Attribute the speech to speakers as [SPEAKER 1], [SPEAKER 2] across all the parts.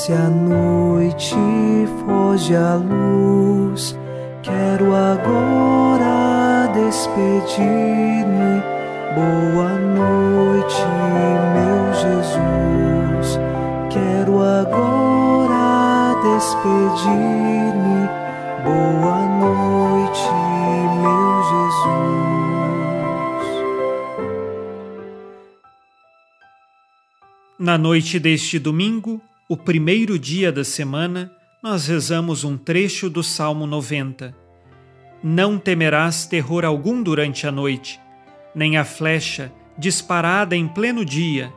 [SPEAKER 1] Desce a noite, foge a luz. Quero agora despedir-me. Boa noite, meu Jesus. Quero agora despedir-me. Boa noite, meu Jesus.
[SPEAKER 2] Na noite deste domingo, o primeiro dia da semana, nós rezamos um trecho do Salmo 90. Não temerás terror algum durante a noite, nem a flecha disparada em pleno dia,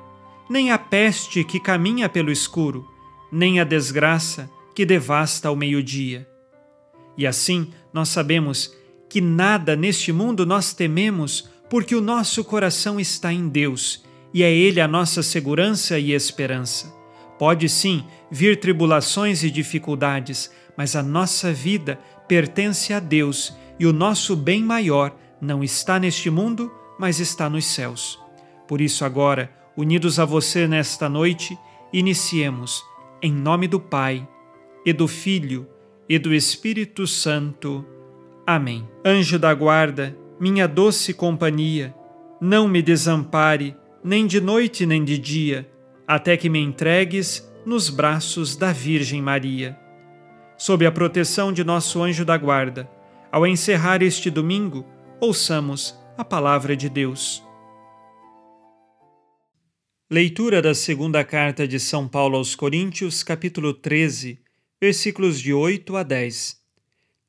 [SPEAKER 2] nem a peste que caminha pelo escuro, nem a desgraça que devasta ao meio-dia. E assim nós sabemos que nada neste mundo nós tememos, porque o nosso coração está em Deus e é Ele a nossa segurança e esperança. Pode sim vir tribulações e dificuldades, mas a nossa vida pertence a Deus e o nosso bem maior não está neste mundo, mas está nos céus. Por isso, agora, unidos a você nesta noite, iniciemos em nome do Pai e do Filho e do Espírito Santo. Amém. Anjo da guarda, minha doce companhia, não me desampare, nem de noite nem de dia até que me entregues nos braços da Virgem Maria. Sob a proteção de nosso anjo da guarda, ao encerrar este domingo, ouçamos a palavra de Deus. Leitura da segunda carta de São Paulo aos Coríntios, capítulo 13, versículos de 8 a 10.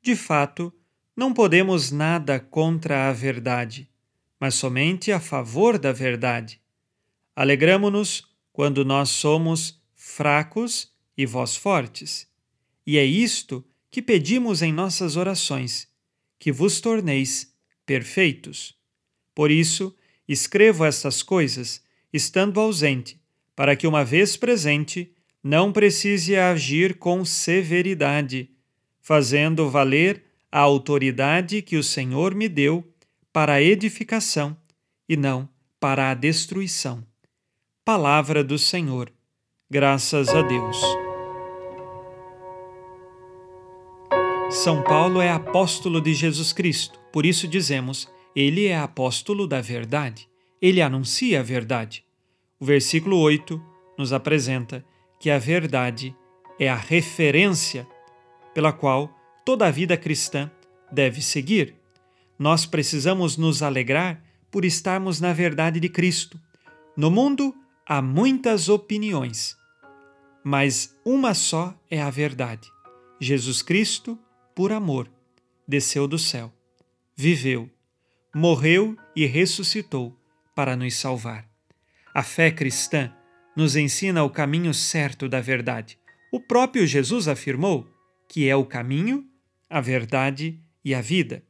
[SPEAKER 2] De fato, não podemos nada contra a verdade, mas somente a favor da verdade. Alegramo-nos quando nós somos fracos e vós fortes. E é isto que pedimos em nossas orações, que vos torneis perfeitos. Por isso, escrevo estas coisas, estando ausente, para que, uma vez presente, não precise agir com severidade, fazendo valer a autoridade que o Senhor me deu para a edificação e não para a destruição. Palavra do Senhor. Graças a Deus. São Paulo é apóstolo de Jesus Cristo, por isso dizemos, ele é apóstolo da verdade. Ele anuncia a verdade. O versículo 8 nos apresenta que a verdade é a referência pela qual toda a vida cristã deve seguir. Nós precisamos nos alegrar por estarmos na verdade de Cristo. No mundo, Há muitas opiniões, mas uma só é a verdade. Jesus Cristo, por amor, desceu do céu, viveu, morreu e ressuscitou para nos salvar. A fé cristã nos ensina o caminho certo da verdade. O próprio Jesus afirmou que é o caminho, a verdade e a vida.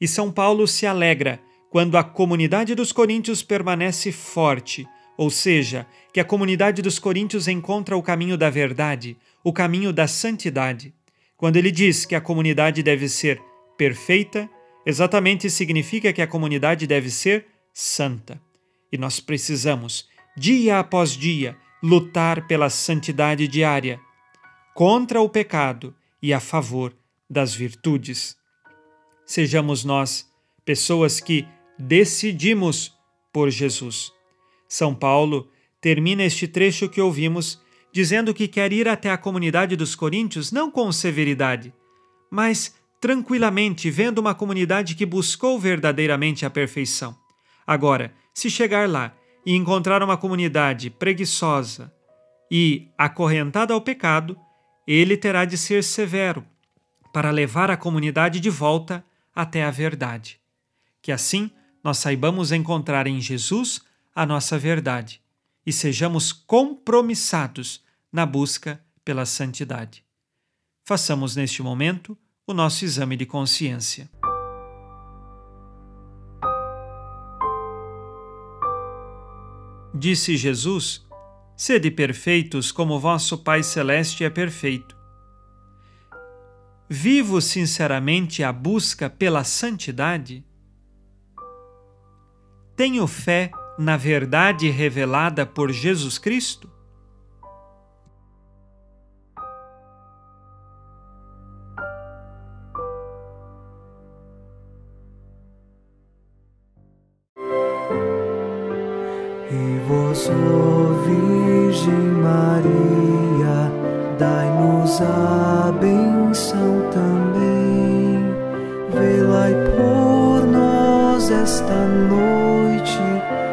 [SPEAKER 2] E São Paulo se alegra quando a comunidade dos coríntios permanece forte ou seja, que a comunidade dos coríntios encontra o caminho da verdade, o caminho da santidade. Quando ele diz que a comunidade deve ser perfeita, exatamente significa que a comunidade deve ser santa. E nós precisamos, dia após dia, lutar pela santidade diária, contra o pecado e a favor das virtudes. Sejamos nós pessoas que decidimos por Jesus. São Paulo termina este trecho que ouvimos dizendo que quer ir até a comunidade dos coríntios não com severidade, mas tranquilamente, vendo uma comunidade que buscou verdadeiramente a perfeição. Agora, se chegar lá e encontrar uma comunidade preguiçosa e acorrentada ao pecado, ele terá de ser severo para levar a comunidade de volta até a verdade. Que assim nós saibamos encontrar em Jesus a nossa verdade e sejamos compromissados na busca pela santidade. Façamos neste momento o nosso exame de consciência. Disse Jesus: Sede perfeitos como vosso Pai Celeste é perfeito. Vivo sinceramente a busca pela santidade? Tenho fé na verdade revelada por Jesus Cristo?
[SPEAKER 1] E vós, Virgem Maria, dai-nos a benção também. Vela por nós esta noite